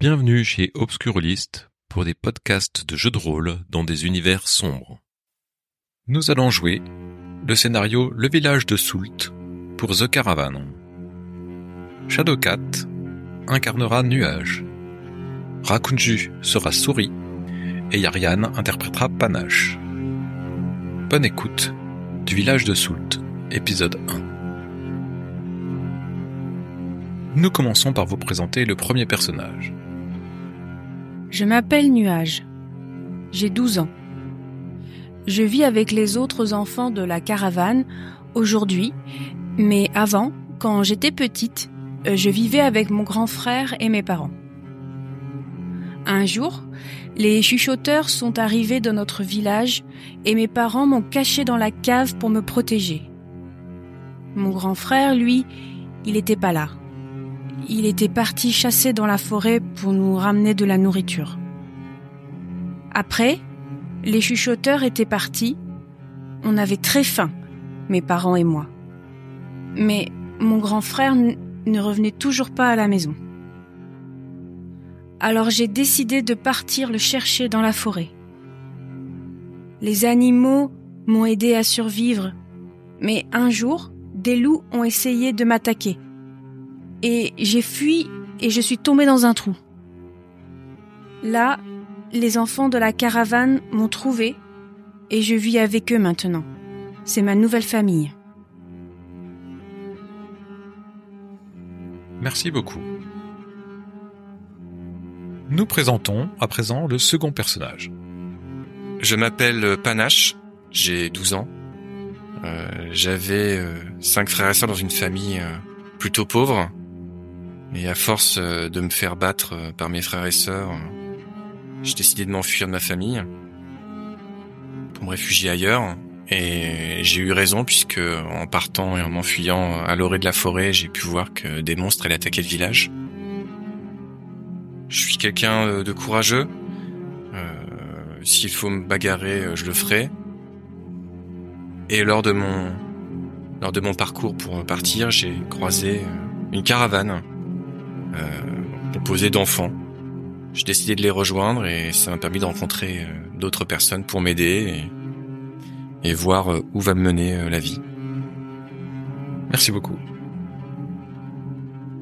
Bienvenue chez Obscurlist pour des podcasts de jeux de rôle dans des univers sombres. Nous allons jouer le scénario Le village de Soult pour The Caravan. Shadowcat incarnera Nuage. Rakunju sera Souris et Yarian interprétera Panache. Bonne écoute du village de Soult, épisode 1. Nous commençons par vous présenter le premier personnage. Je m'appelle Nuage. J'ai 12 ans. Je vis avec les autres enfants de la caravane aujourd'hui, mais avant, quand j'étais petite, euh, je vivais avec mon grand frère et mes parents. Un jour, les chuchoteurs sont arrivés dans notre village et mes parents m'ont caché dans la cave pour me protéger. Mon grand frère, lui, il n'était pas là il était parti chasser dans la forêt pour nous ramener de la nourriture. Après, les chuchoteurs étaient partis. On avait très faim, mes parents et moi. Mais mon grand frère ne revenait toujours pas à la maison. Alors j'ai décidé de partir le chercher dans la forêt. Les animaux m'ont aidé à survivre, mais un jour, des loups ont essayé de m'attaquer et j'ai fui et je suis tombée dans un trou. Là, les enfants de la caravane m'ont trouvée et je vis avec eux maintenant. C'est ma nouvelle famille. Merci beaucoup. Nous présentons à présent le second personnage. Je m'appelle Panache, j'ai 12 ans. Euh, J'avais euh, cinq frères et sœurs dans une famille euh, plutôt pauvre. Et à force euh, de me faire battre euh, par mes frères et sœurs, j'ai décidé de m'enfuir de ma famille pour me réfugier ailleurs. Et j'ai eu raison puisque en partant et en m'enfuyant à l'orée de la forêt, j'ai pu voir que des monstres allaient attaquer le village. Je suis quelqu'un euh, de courageux. Euh, S'il faut me bagarrer, je le ferai. Et lors de mon lors de mon parcours pour partir, j'ai croisé une caravane euh, composé d'enfants. J'ai décidé de les rejoindre et ça m'a permis de rencontrer euh, d'autres personnes pour m'aider et, et, voir euh, où va me mener la vie. Merci beaucoup.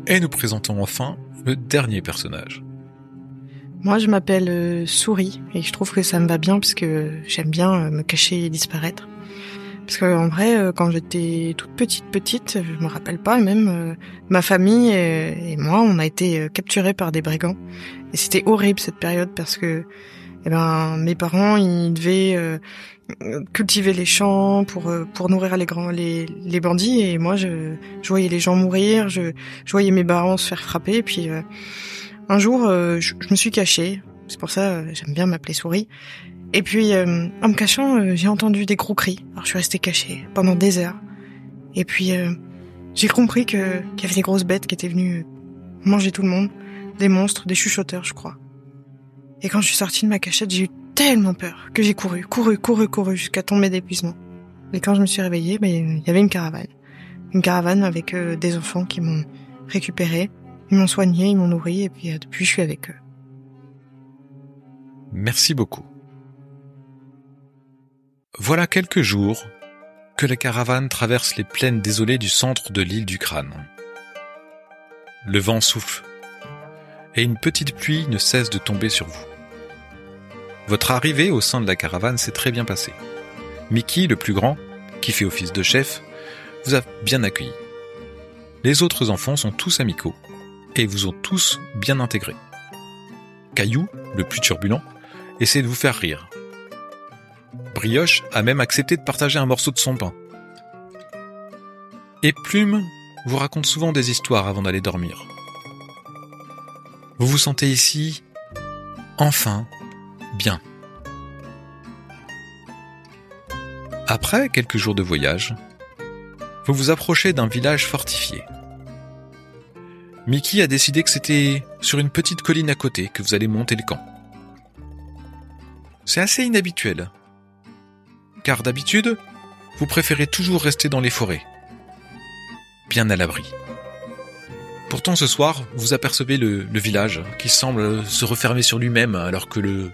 Et nous présentons enfin le dernier personnage. Moi, je m'appelle Souris et je trouve que ça me va bien parce que j'aime bien me cacher et disparaître. Parce qu'en vrai, euh, quand j'étais toute petite, petite, je me rappelle pas, même euh, ma famille et, moi, on a été euh, capturés par des brigands. Et c'était horrible cette période parce que, eh ben, mes parents, ils devaient cultiver les champs pour pour nourrir les grands les, les bandits. Et moi je, je voyais les gens mourir je, je voyais mes parents se faire frapper. Et puis un jour je, je, me suis cachée. C'est pour ça j'aime bien m'appeler souris et puis, euh, en me cachant, euh, j'ai entendu des gros cris. Alors, je suis restée cachée pendant des heures. Et puis, euh, j'ai compris que qu'il y avait des grosses bêtes qui étaient venues manger tout le monde, des monstres, des chuchoteurs, je crois. Et quand je suis sortie de ma cachette, j'ai eu tellement peur que j'ai couru, couru, couru, couru jusqu'à tomber d'épuisement. Et quand je me suis réveillée, ben, il y avait une caravane, une caravane avec des enfants qui m'ont récupéré, ils m'ont soigné, ils m'ont nourri, et puis depuis, je suis avec eux. Merci beaucoup. Voilà quelques jours que la caravane traverse les plaines désolées du centre de l'île du Crâne. Le vent souffle et une petite pluie ne cesse de tomber sur vous. Votre arrivée au sein de la caravane s'est très bien passée. Mickey, le plus grand, qui fait office de chef, vous a bien accueilli. Les autres enfants sont tous amicaux et vous ont tous bien intégrés. Caillou, le plus turbulent, essaie de vous faire rire Brioche a même accepté de partager un morceau de son pain. Et Plume vous raconte souvent des histoires avant d'aller dormir. Vous vous sentez ici, enfin, bien. Après quelques jours de voyage, vous vous approchez d'un village fortifié. Mickey a décidé que c'était sur une petite colline à côté que vous allez monter le camp. C'est assez inhabituel, car d'habitude, vous préférez toujours rester dans les forêts, bien à l'abri. Pourtant ce soir, vous apercevez le, village qui semble se refermer sur lui-même alors que le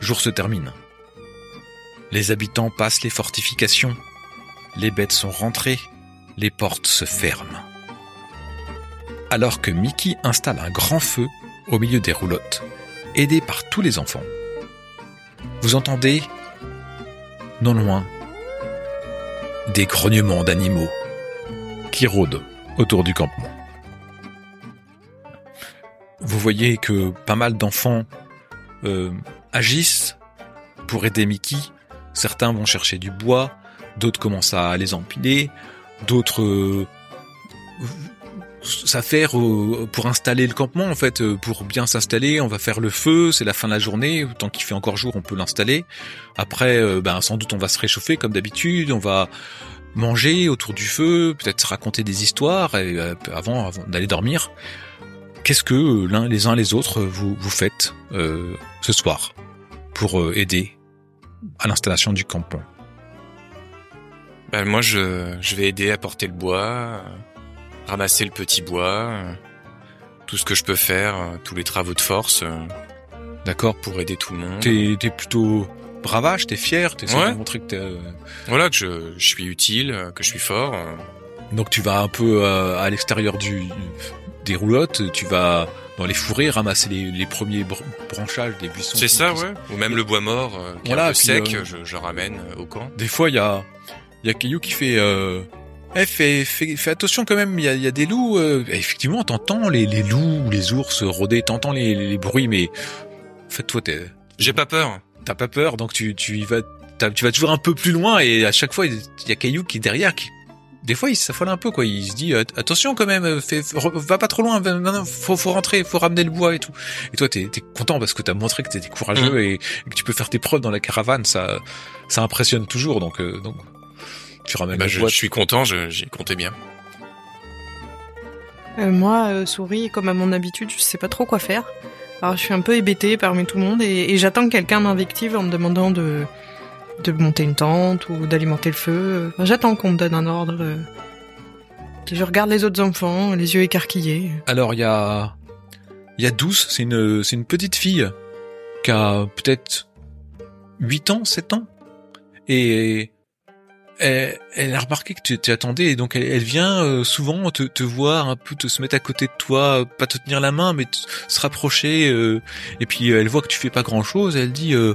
jour se termine. Les habitants passent les fortifications, les bêtes sont rentrées, les portes se ferment. Alors que Mickey installe un grand feu au milieu des roulottes, aidé par tous les enfants, vous entendez, non loin, des grognements d'animaux qui rôdent autour du campement. Vous voyez que pas mal d'enfants euh, agissent pour aider Mickey. Certains vont chercher du bois, d'autres commencent à les empiler, d'autres euh, s'affairent euh, pour installer le campement en fait, euh, pour bien s'installer. On va faire le feu, c'est la fin de la journée. Tant qu'il fait encore jour, on peut l'installer. Après, euh, ben sans doute on va se réchauffer comme d'habitude. On va manger autour du feu, peut-être raconter des histoires et, avant, avant d'aller dormir. Qu'est-ce que l'un les uns les autres vous vous faites euh, ce soir pour aider à l'installation du campement? Ben, moi, je, je vais aider à porter le bois, ramasser le petit bois, euh, tout ce que je peux faire, euh, tous les travaux de force euh, D'accord pour aider tout le monde. T'es t'es plutôt bravage, t'es fier, t'es Ouais. de montrer que t'es... Voilà, que je, je suis utile, que je suis fort. Donc tu vas un peu à l'extérieur du des roulottes, tu vas dans les fourrés ramasser les, les premiers br- branchages des buissons. C'est ça, ouais. Ou même le bois mort euh, qui Voilà, est un peu sec, euh, je, je ramène au camp. Des fois il y a y a Caillou qui fait euh, eh, fais, fais, fais attention quand même, il y a, y a des loups. euh. Effectivement, t'entends les, les loups ou les ours rôder, t'entends les, les, bruits, mais en fait toi t'es J'ai pas peur. t'as pas peur, donc tu, tu y vas, tu vas toujours un peu plus loin et à chaque fois il y a Caillou qui est derrière, qui, des fois il s'affole un peu quoi, il se dit attention quand même, euh, fais, va pas trop loin, faut, faut rentrer, faut ramener le bois et tout. Et toi t'es, t'es content parce que t'as montré que t'étais courageux Mm. et, et que tu peux faire tes preuves dans la caravane, ça, ça impressionne toujours, donc, euh, donc tu ramènes Bah, je, suis content, j'y comptais bien. Euh, moi, euh, souris, comme à mon habitude, je sais pas trop quoi faire. Alors je suis un peu hébétée parmi tout le monde et, et j'attends que quelqu'un m'invective en me demandant de, de monter une tente ou d'alimenter le feu. Enfin, j'attends qu'on me donne un ordre. euh. Je regarde les autres enfants, les yeux écarquillés. Alors il y a, il y a Douce, c'est une, c'est une petite fille qui a peut-être 8 ans, 7 ans. Et elle, a remarqué que tu t'y attendais et donc elle, vient euh, souvent te, voir un peu, te se mettre à côté de toi, pas te tenir la main, mais se rapprocher. euh, et puis euh, elle voit que tu fais pas grand chose. Elle dit, euh,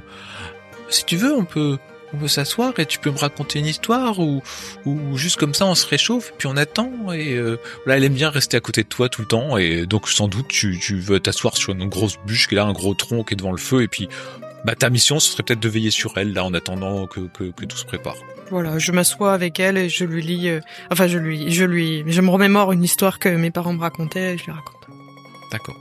si tu veux, on peut, on peut s'asseoir et tu peux me raconter une histoire ou, ou juste comme ça on se réchauffe puis on attend et euh, Là, elle aime bien rester à côté de toi tout le temps, et donc sans doute tu, tu veux t'asseoir sur une grosse bûche qui est là, un gros tronc qui est devant le feu, et puis bah ta mission ce serait peut-être de veiller sur elle là en attendant que, que, que tout se prépare. Voilà, je m'assois avec elle et je lui lis. euh, enfin, je lui, je lui, je me remémore une histoire que mes parents me racontaient et je lui raconte. D'accord.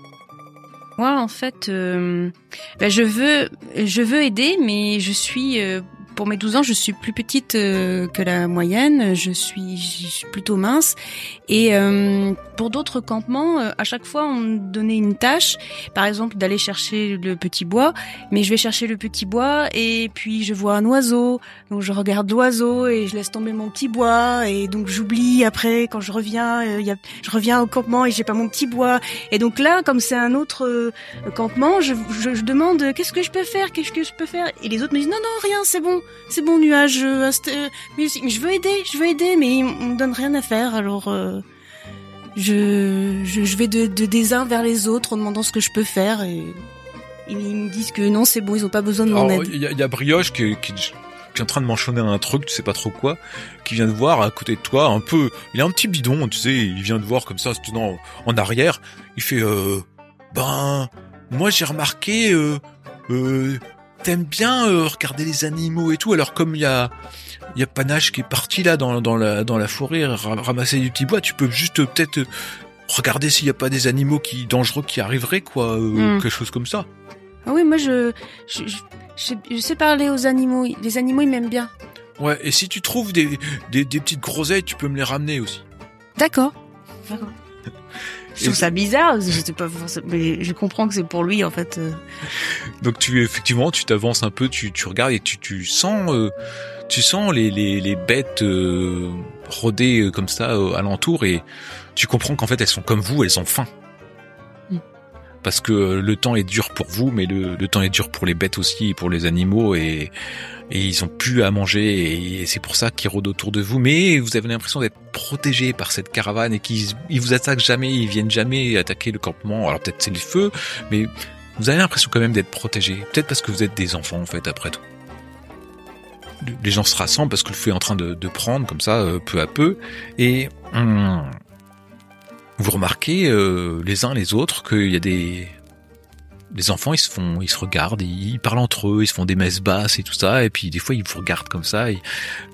Moi, en fait, euh, ben, je veux, je veux aider, mais je suis, euh, pour mes 12 ans, je suis plus petite euh, que la moyenne. Je suis, plutôt mince. Et euh, pour d'autres campements, euh, à chaque fois, on me donnait une tâche, par exemple d'aller chercher le petit bois. Mais je vais chercher le petit bois et puis je vois un oiseau, donc je regarde l'oiseau et je laisse tomber mon petit bois et donc j'oublie après quand je reviens, euh, je reviens au campement et j'ai pas mon petit bois. Et donc là, comme c'est un autre campement, je, je, je demande qu'est-ce que je peux faire, qu'est-ce que je peux faire, et les autres me disent non non rien, c'est bon, c'est bon nuage, euh, mais, je veux aider, je veux aider, mais on me donne rien à faire, alors euh, je, je je vais de, de des uns vers les autres en demandant ce que je peux faire et ils me disent que non c'est bon, ils ont pas besoin de mon aide. il y, a- il y a Brioche qui, qui, qui est en train de manchonner un truc, tu sais pas trop quoi, qui vient de voir à côté de toi un peu, il a un petit bidon, tu sais, il vient de voir comme ça, se tenant en arrière, il fait euh, ben moi j'ai remarqué euh, euh, t'aimes bien euh, regarder les animaux et tout alors comme il y a il y a Panache qui est parti là dans, dans la dans la forêt ra- ramasser du petit bois tu peux juste euh, peut-être euh, regarder s'il y a pas des animaux qui dangereux qui arriveraient quoi euh, Mm. quelque chose comme ça Ah oui, moi je je, je, je sais- je sais parler aux animaux. Les animaux ils m'aiment bien. ouais et si tu trouves des des, des petites groseilles tu peux me les ramener aussi D'accord. D'accord. Je trouve ça bizarre, j'étais pas forcément- mais je comprends que c'est pour lui en fait. euh. donc tu effectivement tu t'avances un peu tu tu regardes et tu tu sens euh, tu sens les les les bêtes euh, rôder euh, comme ça euh, alentour et tu comprends qu'en fait elles sont comme vous, elles ont faim. Parce que le temps est dur pour vous, mais le, temps est dur pour les bêtes aussi pour les animaux et, et ils ont plus à manger et, c'est pour ça qu'ils rôdent autour de vous. Mais vous avez l'impression d'être protégé par cette caravane et qu'ils ils vous attaquent jamais, ils viennent jamais attaquer le campement. Alors peut-être c'est le feu, mais vous avez l'impression quand même d'être protégé. Peut-être parce que vous êtes des enfants en fait après tout les gens se rassemblent parce que le feu est en train de, prendre comme ça euh, peu à peu et hum, vous remarquez euh, les uns les autres qu'il y a des les enfants ils se font ils se regardent ils parlent entre eux ils se font des messes basses et tout ça et puis des fois ils vous regardent comme ça et,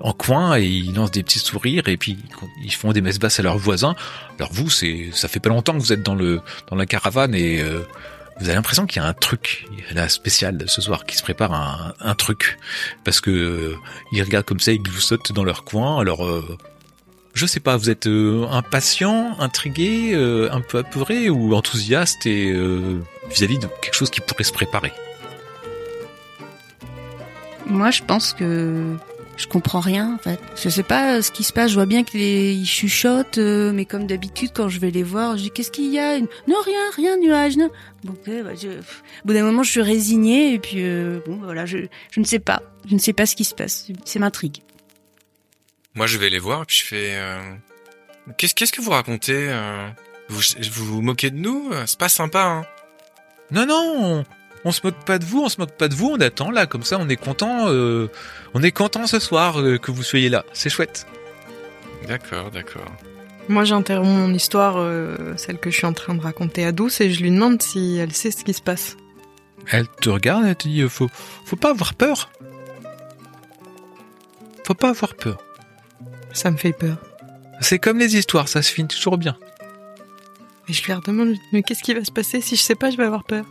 en coin et ils lancent des petits sourires et puis ils font des messes basses à leurs voisins. Alors vous c'est ça fait pas longtemps que vous êtes dans le dans la caravane et euh, vous avez l'impression qu'il y a un truc là spécial ce soir qui se prépare un, un truc. Parce que euh, ils regardent comme ça ils vous sautent dans leur coin alors euh, je sais pas vous êtes euh, impatient intrigué euh, un peu apeuré ou enthousiaste et euh, vis-à-vis de quelque chose qui pourrait se préparer? Moi, je pense que je comprends rien en fait. Je sais pas ce qui se passe. Je vois bien qu'ils chuchotent, mais comme d'habitude, quand je vais les voir, je dis qu'est-ce qu'il y a? Non, rien, rien, nuage. Non. Bah, Au bout d'un moment, je suis résignée et puis bon, voilà, je, je ne sais pas, je ne sais pas ce qui se passe. C'est m'intrigue. Moi, je vais les voir et puis je fais. euh, Qu'est-ce qu'est-ce que vous racontez euh? Vous, vous vous moquez de nous? Euh, C'est pas sympa. Hein non non on, on se moque pas de vous on se moque pas de vous on attend là comme ça on est content euh, on est content ce soir euh, que vous soyez là c'est chouette D'accord, d'accord. Moi, j'interromps mon histoire, euh, celle que je suis en train de raconter à Douce, et je lui demande si elle sait ce qui se passe. Elle te regarde, elle te dit euh, faut, faut pas avoir peur. Faut pas avoir peur. Ça me fait peur. C'est comme les histoires, ça se finit toujours bien. Et je lui redemande, mais qu'est-ce qui va se passer Si je sais pas, je vais avoir peur?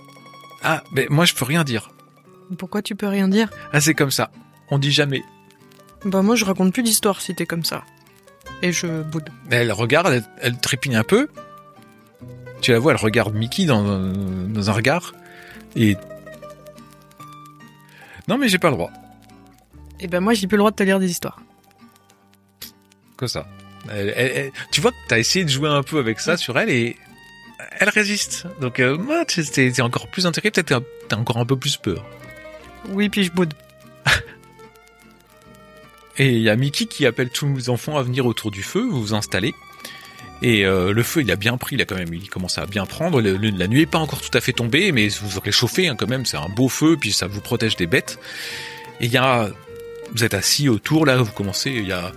Ah, mais moi je peux rien dire. Pourquoi tu peux rien dire? Ah, c'est comme ça. On dit jamais. Bah moi, je raconte plus d'histoire si t'es comme ça. Et je boude. Elle regarde, elle, elle trépigne un peu. Tu la vois, elle regarde Mickey dans, dans un regard. Et. Non, mais j'ai pas le droit. Et ben moi, j'ai plus le droit de te lire des histoires. Comme ça. Elle- elle- elle- tu vois que t'as essayé de jouer un peu avec ça sur elle et elle résiste. Donc, euh, moi, t'es encore plus intégré, peut-être t'as- t'as encore un peu plus peur. Oui, puis je boude. Et il y a Mickey qui appelle tous les enfants à venir autour du feu, vous vous installez. Et euh, le feu, il a bien pris, il a quand même, il commence à bien prendre. Le- le- la nuit est pas encore tout à fait tombée, mais vous aurez chauffé hein, quand même. C'est un beau feu, puis ça vous protège des bêtes. Et il y a, vous êtes assis autour là, vous commencez. Il y a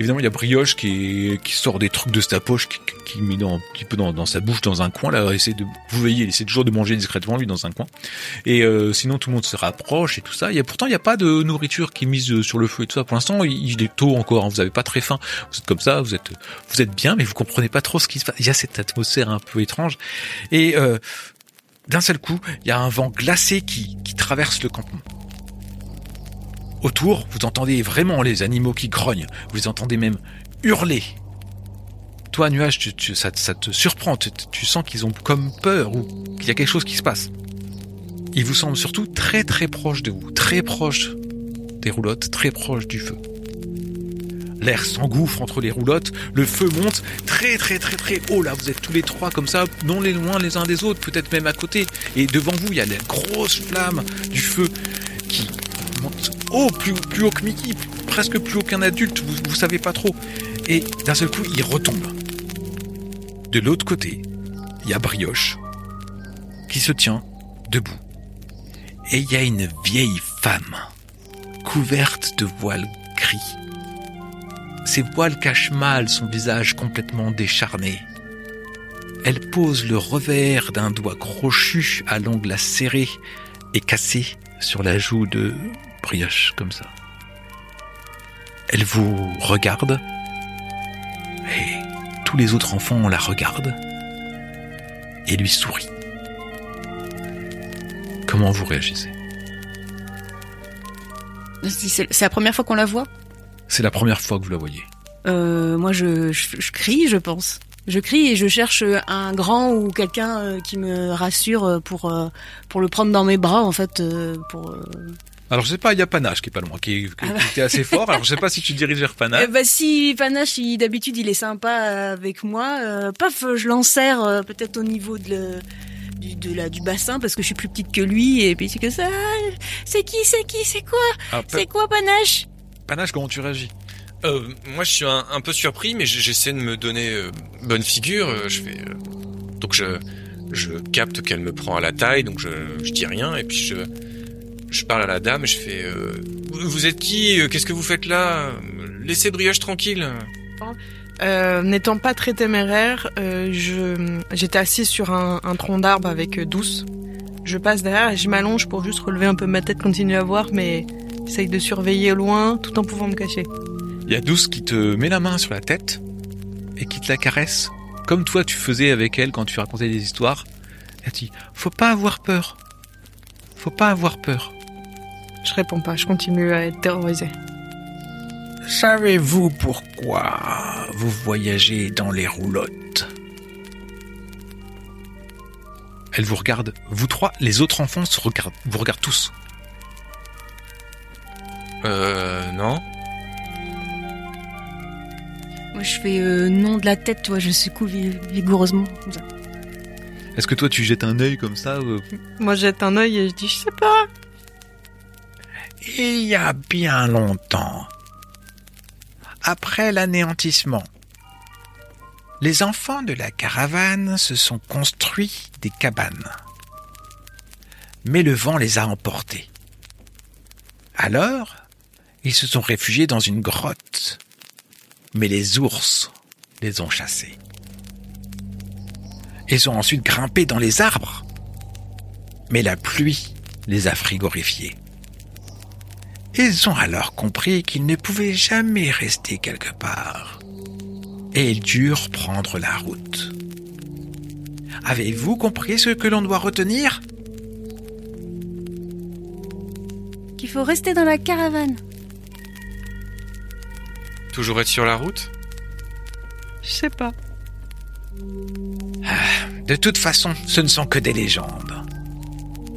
évidemment il y a Brioche qui, sort des trucs de sa poche, qui, qui met dans, un petit peu dans, sa bouche dans un coin là. Essaie de, vous voyez, il essaie toujours de manger discrètement lui dans un coin. Et euh, sinon tout le monde se rapproche et tout ça. Il y a pourtant il n'y a pas de nourriture qui est mise euh, sur le feu et tout ça. Pour l'instant, il, est tôt encore. hein, vous avez pas très faim. Vous êtes comme ça. Vous êtes bien, mais vous comprenez pas trop ce qui se passe. Il y a cette atmosphère un peu étrange. Et euh, d'un seul coup, il y a un vent glacé qui traverse le campement. Autour, vous entendez vraiment les animaux qui grognent. Vous les entendez même hurler. Toi, Nuage, ça, te surprend. Tu, sens qu'ils ont comme peur ou qu'il y a quelque chose qui se passe. Ils vous semblent surtout très très proches de vous, très proches des roulottes, très proches du feu. L'air s'engouffre entre les roulottes, le feu monte très très très très haut. Là, vous êtes tous les trois comme ça, non les loin les uns des autres, peut-être même à côté. Et devant vous, il y a la grosse flamme du feu qui monte haut, plus, plus haut que Mickey, presque plus haut qu'un adulte, vous, vous savez pas trop. Et d'un seul coup, il retombe. De l'autre côté, il y a Brioche qui se tient debout. Et il y a une vieille femme couverte de voiles gris. Ses voiles cachent mal son visage complètement décharné. Elle pose le revers d'un doigt crochu à l'ongle acéré et cassé sur la joue de Brioche, comme ça. Elle vous regarde et tous les autres enfants la regardent et lui sourient. Comment vous réagissez? C'est la première fois qu'on la voit? C'est la première fois que vous la voyez. Euh, moi, je, je, je crie, je pense. Je crie et je cherche un grand ou quelqu'un euh, qui me rassure pour euh, pour le prendre dans mes bras en fait pour Alors je sais pas, il y a Panache qui est pas loin, qui, est- qui Ah bah. était assez fort. Alors je sais pas si tu diriges vers Panache. Eh bah si Panache, il- d'habitude, il est sympa avec moi, euh, paf, je l'enserre euh, peut-être au niveau de le, du, de la, du bassin parce que je suis plus petite que lui et puis c'est que ça. C'est qui, c'est qui, c'est quoi, Ah, c'est quoi Panache? Panache, comment tu réagis? Euh, moi, je suis un, un peu surpris, mais j'essaie de me donner euh, bonne figure. euh, Je fais euh, donc je je capte qu'elle me prend à la taille, donc je je dis rien et puis je je parle à la dame et je fais euh, vous vous êtes qui Euh, Qu'est-ce que vous faites là? Laissez Brioche tranquille. Euh, N'étant pas très téméraire, euh, j'étais assise sur un, un tronc d'arbre avec Douce. Je passe derrière et je m'allonge pour juste relever un peu ma tête, continuer à voir, mais j'essaye de surveiller au loin tout en pouvant me cacher. Il y a Douce qui te met la main sur la tête et qui te la caresse, comme toi tu faisais avec elle quand tu racontais des histoires. Elle dit Faut pas avoir peur. Faut pas avoir peur. Je réponds pas, je continue à être terrorisée. Savez-vous pourquoi vous voyagez dans les roulottes? Elle vous regarde, vous trois, les autres enfants se regardent, vous regardent tous. Euh non. Moi, je fais euh, non de la tête, tu vois, je secoue vi- vigoureusement. Est-ce que toi tu jettes un œil comme ça euh, Moi, je jette un œil et je dis, je sais pas. Il y a bien longtemps, après l'anéantissement, les enfants de la caravane se sont construits des cabanes. Mais le vent les a emportés. Alors, ils se sont réfugiés dans une grotte. Mais les ours les ont chassés. Ils ont ensuite grimpé dans les arbres. Mais la pluie les a frigorifiés. Ils ont alors compris qu'ils ne pouvaient jamais rester quelque part. Et ils durent prendre la route. Avez-vous compris ce que l'on doit retenir? Qu'il faut rester dans la caravane. Toujours être sur la route? Je sais pas. De toute façon, ce ne sont que des légendes.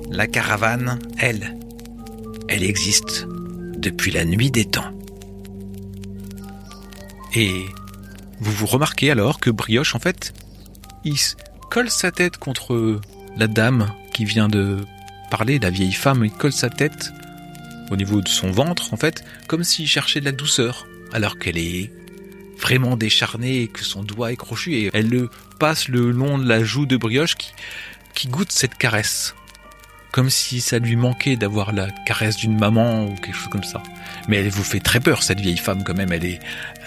La caravane, elle, elle existe depuis la nuit des temps. Et vous vous remarquez alors que Brioche, en fait, il colle sa tête contre la dame qui vient de parler, la vieille femme, il colle sa tête au niveau de son ventre, en fait, comme s'il cherchait de la douceur, alors qu'elle est vraiment décharnée et que son doigt est crochu et elle le passe le long de la joue de Brioche qui, qui goûte cette caresse. Comme si ça lui manquait d'avoir la caresse d'une maman ou quelque chose comme ça. Mais elle vous fait très peur, cette vieille femme, quand même. Elle est,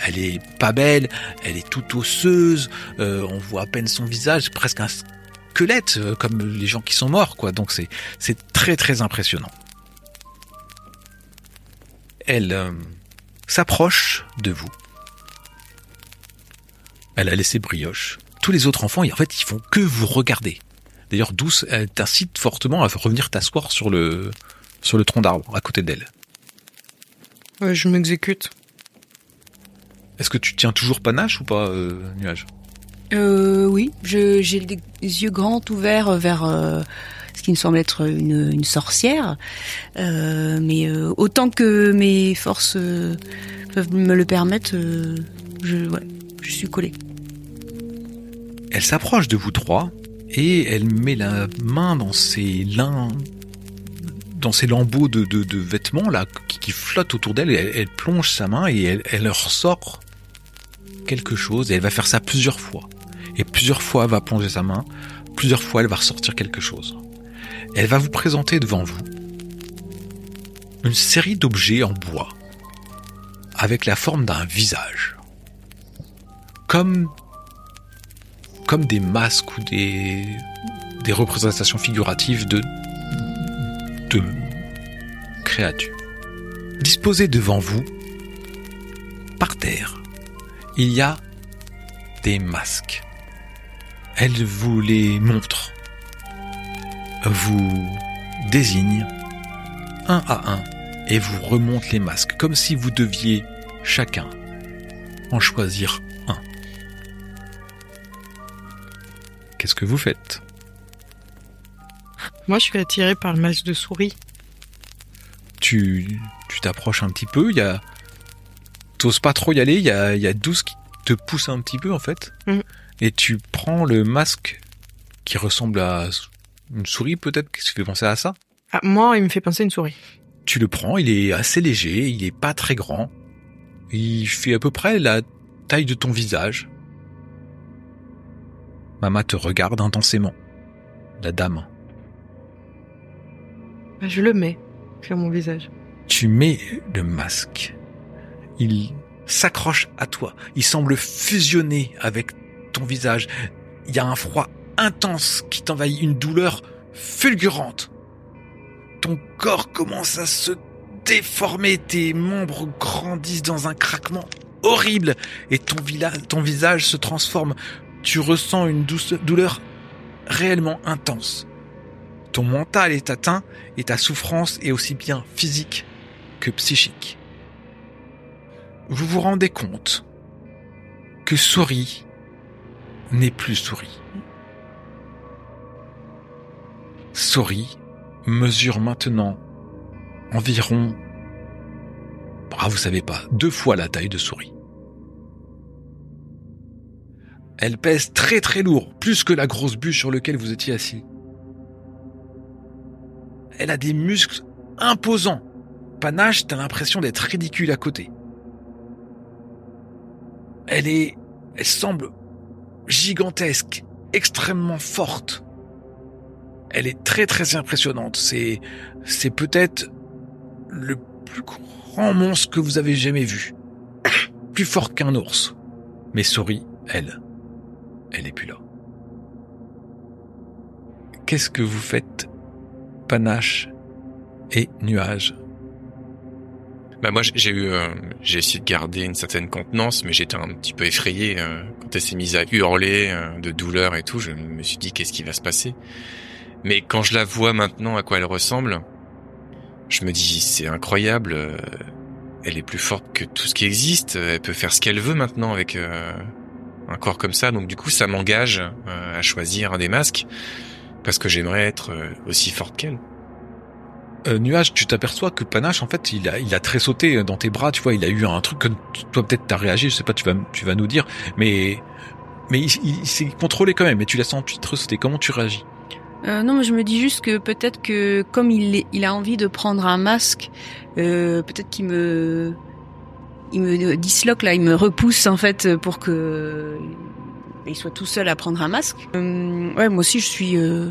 elle est pas belle, elle est toute osseuse, euh, on voit à peine son visage, presque un squelette, euh, comme les gens qui sont morts, quoi. Donc c'est, c'est très très impressionnant. Elle euh, s'approche de vous. Elle a laissé brioche. Tous les autres enfants, en fait, ils font que vous regarder. D'ailleurs, Douce, elle t'incite fortement à revenir t'asseoir sur le, sur le tronc d'arbre, à côté d'elle. Ouais, je m'exécute. Est-ce que tu tiens toujours panache ou pas, euh, Nuage? Euh, oui, je- j'ai les les yeux grands ouverts vers euh, ce qui me semble être une, une sorcière. Euh, mais euh, autant que mes forces euh, peuvent me le permettre, euh, je, ouais, je suis collée. Elle s'approche de vous trois et elle met la main dans ses lins, dans ses lambeaux de, vêtements là qui, flottent autour d'elle. Et Elle, plonge sa main et elle, elle leur sort quelque chose. Et elle va faire ça plusieurs fois. Et plusieurs fois, elle va plonger sa main. Plusieurs fois, elle va ressortir quelque chose. Elle va vous présenter devant vous une série d'objets en bois avec la forme d'un visage. Comme comme des masques ou des, représentations figuratives de, créatures. Disposées devant vous, par terre, il y a des masques. Elle vous les montre, vous désigne un à un et vous remonte les masques comme si vous deviez chacun en choisir Qu'est-ce que vous faites? Moi, je suis attirée par le masque de souris. Tu tu t'approches un petit peu, il y a t'oses pas trop y aller, il y a il y a Douce qui te pousse un petit peu en fait. Mhm. Et tu prends le masque qui ressemble à une souris peut-être, qu'est-ce qui fait penser à ça? Ah, moi, il me fait penser à une souris. Tu le prends, il est assez léger, il est pas très grand. Il fait à peu près la taille de ton visage. Mama te regarde intensément. La dame. Bah, je le mets sur mon visage. Tu mets le masque. Il s'accroche à toi. Il semble fusionner avec ton visage. Il y a un froid intense qui t'envahit, une douleur fulgurante. Ton corps commence à se déformer, tes membres grandissent dans un craquement horrible et ton, ton visage se transforme. Tu ressens une douce- douleur réellement intense. Ton mental est atteint et ta souffrance est aussi bien physique que psychique. Vous vous rendez compte que souris n'est plus souris. Souris mesure maintenant environ, ah vous savez pas, deux fois la taille de souris. Elle pèse très très lourd, plus que la grosse bûche sur laquelle vous étiez assis. Elle a des muscles imposants. Panache, t'as l'impression d'être ridicule à côté. Elle est, elle semble gigantesque, extrêmement forte. Elle est très très impressionnante. C'est, c'est peut-être le plus grand monstre que vous avez jamais vu. Plus fort qu'un ours. Mais Souris, elle, elle est plus là. Qu'est-ce que vous faites, Panache et Nuage Bah moi j'ai eu, euh, j'ai essayé de garder une certaine contenance, mais j'étais un petit peu effrayé euh, quand elle s'est mise à hurler euh, de douleur et tout. Je me suis dit qu'est-ce qui va se passer? Mais quand je la vois maintenant à quoi elle ressemble, je me dis c'est incroyable. elle est plus forte que tout ce qui existe. Elle peut faire ce qu'elle veut maintenant avec un corps comme ça. Donc du coup ça m'engage euh, à choisir un des masques parce que j'aimerais être euh, aussi forte qu'elle. Euh, Nuage, tu t'aperçois que Panache, en fait, il a, il a tressauté dans tes bras, tu vois, il a eu un truc que toi peut-être t'as réagi, je sais pas, tu vas, tu vas nous dire, mais, mais il, il- il s'est contrôlé quand même, et tu l'as senti tressauter. Comment tu réagis? Euh, non, mais je me dis juste que peut-être que comme il, est- il a envie de prendre un masque, euh, peut-être qu'il me, il me disloque là, il me repousse en fait pour que il soit tout seul à prendre un masque. Euh, ouais, moi aussi je suis euh,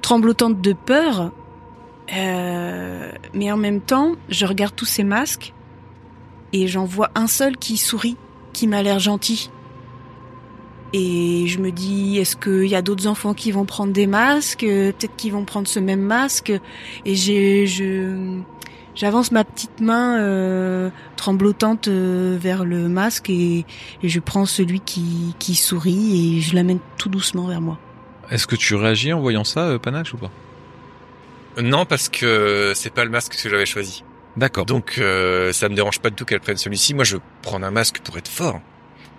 tremblotante de peur, euh, mais en même temps, je regarde tous ces masques et j'en vois un seul qui sourit, qui m'a l'air gentil. Et je me dis, est-ce qu'il y a d'autres enfants qui vont prendre des masques? Euh, Peut-être qu'ils vont prendre ce même masque. Et j'ai, je, j'avance ma petite main euh, tremblotante euh, vers le masque et, et je prends celui qui, qui sourit et je l'amène tout doucement vers moi. Est-ce que tu réagis en voyant ça, euh, Panache, ou pas? Non parce que c'est pas le masque que j'avais choisi. D'accord. Donc euh, ça me dérange pas du tout qu'elle prenne celui-ci. Moi, je prendre un masque pour être fort.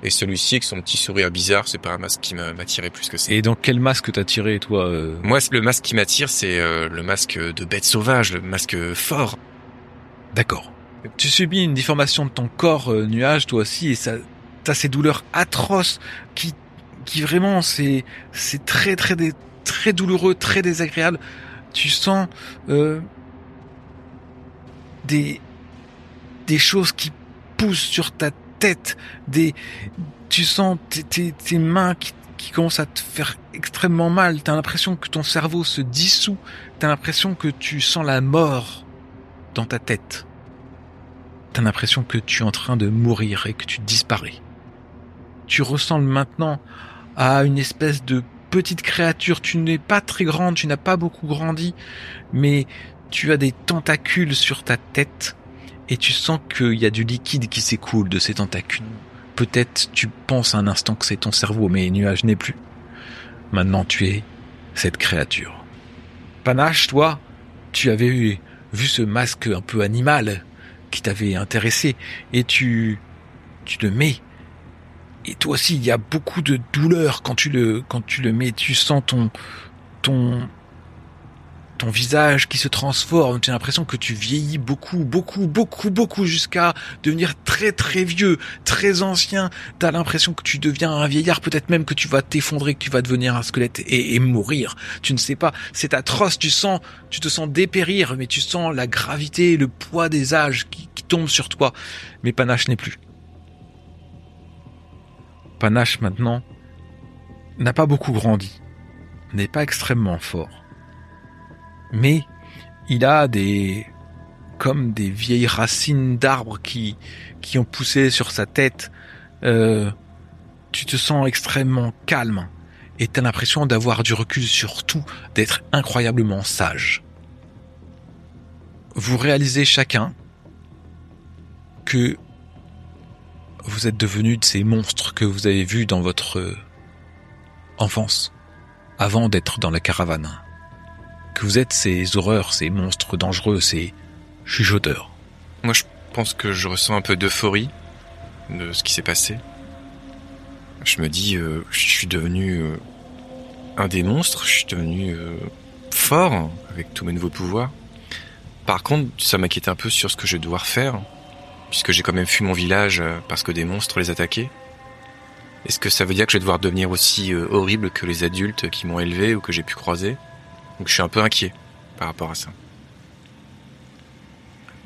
Et celui-ci, avec son petit sourire bizarre, c'est pas un masque qui m'a- m'attirait plus que ça. Et dans quel masque t'as tiré, toi euh? Moi, le masque qui m'attire, c'est euh, le masque de bête sauvage, le masque fort. D'accord. Tu subis une déformation de ton corps, euh, nuage, toi aussi, et ça, t'as ces douleurs atroces qui, qui vraiment, c'est, c'est très, très, très douloureux, très désagréable. Tu sens euh, des, des choses qui poussent sur ta tête, des, tu sens tes, tes, tes mains qui, qui commencent à te faire extrêmement mal. T'as l'impression que ton cerveau se dissout. T'as l'impression que tu sens la mort dans ta tête. T'as l'impression que tu es en train de mourir et que tu disparais. Tu ressembles maintenant à une espèce de petite créature. Tu n'es pas très grande, tu n'as pas beaucoup grandi, mais tu as des tentacules sur ta tête et tu sens qu'il y a du liquide qui s'écoule de ces tentacules. Peut-être tu penses un instant que c'est ton cerveau, mais nuage n'est plus. Maintenant tu es cette créature. Panache, toi, tu avais eu- vu ce masque un peu animal qui t'avait intéressé et tu tu le mets et toi aussi il y a beaucoup de douleur quand tu le quand tu le mets tu sens ton ton ton visage qui se transforme, tu as l'impression que tu vieillis beaucoup, beaucoup, beaucoup, beaucoup jusqu'à devenir très très vieux, très ancien. T'as l'impression que tu deviens un vieillard, peut-être même que tu vas t'effondrer, que tu vas devenir un squelette et, mourir. Tu ne sais pas, c'est atroce, tu sens, tu te sens dépérir, mais tu sens la gravité, le poids des âges qui, qui tombent sur toi. Mais Panache n'est plus. Panache maintenant n'a pas beaucoup grandi, n'est pas extrêmement fort mais il a des comme des vieilles racines d'arbres qui qui ont poussé sur sa tête. Euh, tu te sens extrêmement calme et t'as l'impression d'avoir du recul sur tout, d'être incroyablement sage. Vous réalisez chacun que vous êtes devenus de ces monstres que vous avez vus dans votre enfance, avant d'être dans la caravane vous êtes ces horreurs, ces monstres dangereux, ces chuchoteurs. Moi, je pense que je ressens un peu d'euphorie de ce qui s'est passé. Je me dis, euh, je suis devenu euh, un des monstres, je suis devenu euh, fort avec tous mes nouveaux pouvoirs. Par contre, ça m'inquiète un peu sur ce que je vais devoir faire, puisque j'ai quand même fui mon village parce que des monstres les attaquaient. Est-ce que ça veut dire que je vais devoir devenir aussi horrible que les adultes qui m'ont élevé ou que j'ai pu croiser? Donc je suis un peu inquiet par rapport à ça.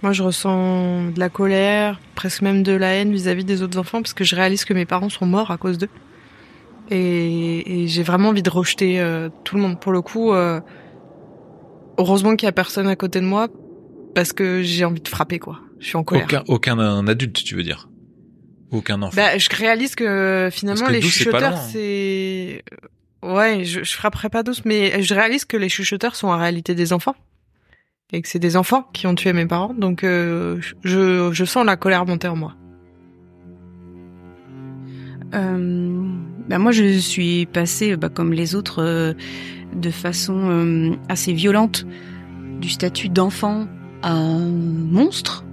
Moi, je ressens de la colère, presque même de la haine vis-à-vis des autres enfants, parce que je réalise que mes parents sont morts à cause d'eux. Et, j'ai vraiment envie de rejeter euh, tout le monde. Pour le coup, euh, heureusement qu'il y a personne à côté de moi, parce que j'ai envie de frapper, quoi. Je suis en colère. Aucun, aucun adulte, tu veux dire? Aucun enfant. Bah, je réalise que finalement les chuchoteurs, c'est Ouais, je, je frapperai pas douce, mais je réalise que les chuchoteurs sont en réalité des enfants. Et que c'est des enfants qui ont tué mes parents, donc euh, je, je sens la colère monter en moi. Euh, bah moi, je suis passée, bah, comme les autres, euh, de façon euh, assez violente, du statut d'enfant à monstre.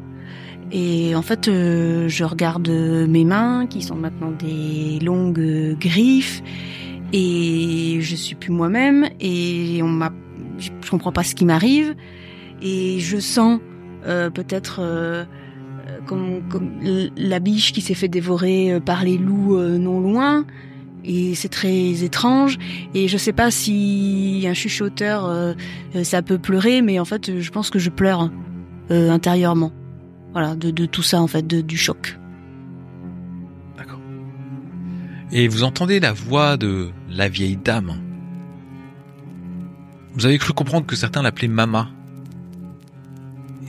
Et en fait, je regarde mes mains, qui sont maintenant des longues griffes, et je suis plus moi-même et on m'a je comprends pas ce qui m'arrive. Et je sens euh, peut-être euh, comme, comme, la biche qui s'est fait dévorer euh, par les loups euh, non loin. Et c'est très étrange. Et je sais pas si un chuchoteur euh, ça peut pleurer mais en fait je pense que je pleure intérieurement. Voilà de, de, tout ça en fait de, du choc. Et vous entendez la voix de la vieille dame. Vous avez cru comprendre que certains l'appelaient Mama.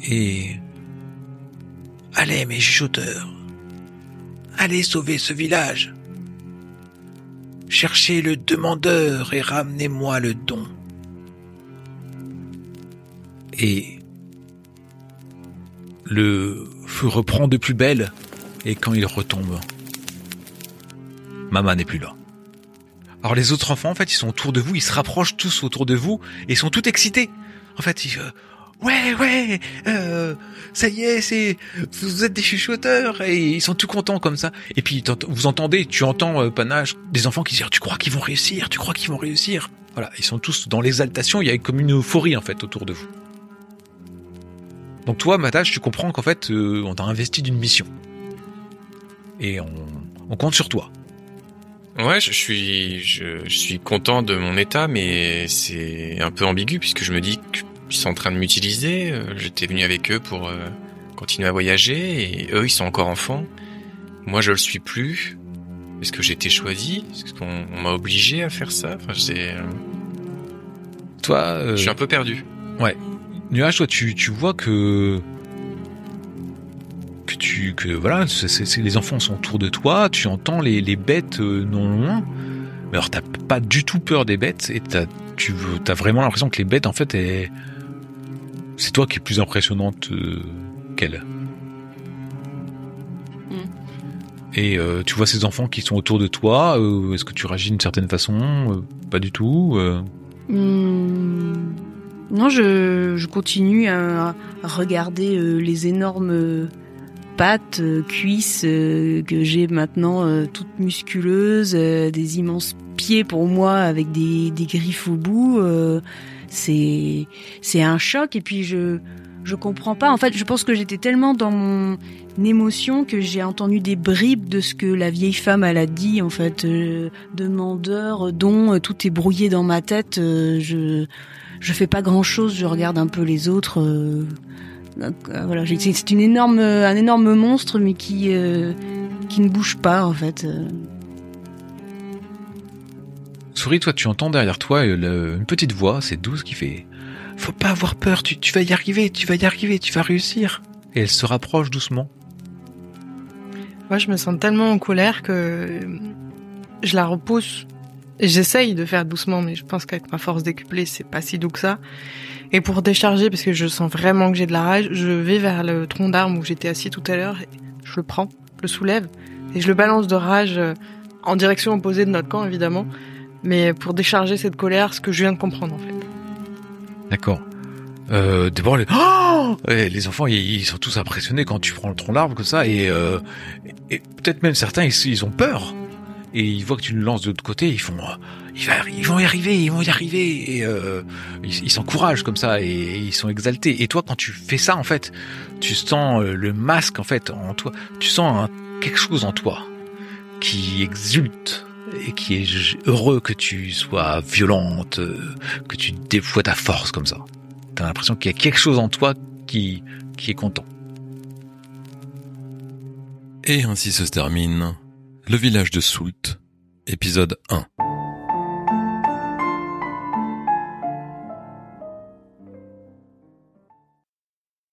Et... Allez, mes chuchoteurs. Allez sauver ce village. Cherchez le demandeur et ramenez-moi le don. Et le feu reprend de plus belle et quand il retombe, Maman n'est plus là. Alors les autres enfants, en fait, ils sont autour de vous, ils se rapprochent tous autour de vous et ils sont tout excités. En fait, ils, euh, ouais, ouais, euh, ça y est, c'est, vous êtes des chuchoteurs et ils sont tout contents comme ça. Et puis vous entendez, tu entends euh, Panache, des enfants qui disent, tu crois qu'ils vont réussir, tu crois qu'ils vont réussir. Voilà, ils sont tous dans l'exaltation, il y a comme une euphorie en fait autour de vous. Donc toi, Matage, tu comprends qu'en fait, euh, on t'a investi d'une mission. Et on, on compte sur toi. Ouais, je suis, je, suis content de mon état, mais c'est un peu ambigu puisque je me dis qu'ils sont en train de m'utiliser. Euh, j'étais venu avec eux pour euh, continuer à voyager et eux, ils sont encore enfants. Moi, je le suis plus. Est-ce que j'ai été choisi Est-ce qu'on m'a obligé à faire ça Enfin, c'est. Euh, toi, je suis un peu perdu. Ouais. Nuage, toi, tu, tu vois que tu que voilà, c'est, les enfants sont autour de toi, tu entends les, les bêtes euh, non loin. Mais alors t'as pas du tout peur des bêtes et t'as tu as vraiment l'impression que les bêtes en fait c'est toi qui es plus impressionnante euh, qu'elles. Mm. Et euh, tu vois ces enfants qui sont autour de toi, est-ce que tu réagis d'une certaine façon Pas du tout mm. Non, je, je, continue à regarder les énormes pattes, euh, cuisses euh, que j'ai maintenant euh, toutes musculeuses, des immenses pieds pour moi avec des, griffes au bout, c'est c'est un choc et puis je je comprends pas. En fait, je pense que j'étais tellement dans mon émotion que j'ai entendu des bribes de ce que la vieille femme elle a dit en fait euh, demandeur dont euh, tout est brouillé dans ma tête je je fais pas grand chose je regarde un peu les autres voilà c'est une énorme un énorme monstre mais qui qui ne bouge pas en fait Souris, toi, tu entends derrière toi une petite voix, c'est douce, qui fait faut pas avoir peur, tu, tu vas y arriver, tu vas y arriver, tu vas réussir. Et elle se rapproche doucement. Moi, je me sens tellement en colère que je la repousse. J'essaye de faire doucement, mais je pense qu'avec ma force décuplée, c'est pas si doux que ça. Et pour décharger, parce que je sens vraiment que j'ai de la rage, je vais vers le tronc d'arbre où j'étais assis tout à l'heure. Je le prends, le soulève et je le balance de rage euh, en direction opposée de notre camp, évidemment. Mais pour décharger cette colère, ce que je viens de comprendre, en fait. D'accord. Euh, d'abord les, oh les enfants ils, sont tous impressionnés quand tu prends le tronc d'arbre comme ça et, euh, et peut-être même certains ils, ont peur et ils voient que tu le lances de l'autre côté ils font ils, ils vont y arriver ils vont y arriver et euh, ils s'encouragent comme ça et, ils sont exaltés et toi quand tu fais ça en fait tu sens euh, le masque en fait en toi tu sens quelque chose en toi qui exulte et qui est heureux que tu sois violente, euh, que tu déploies ta force comme ça. T'as l'impression qu'il y a quelque chose en toi qui, qui est content. Et ainsi se termine le village de Soult, épisode 1.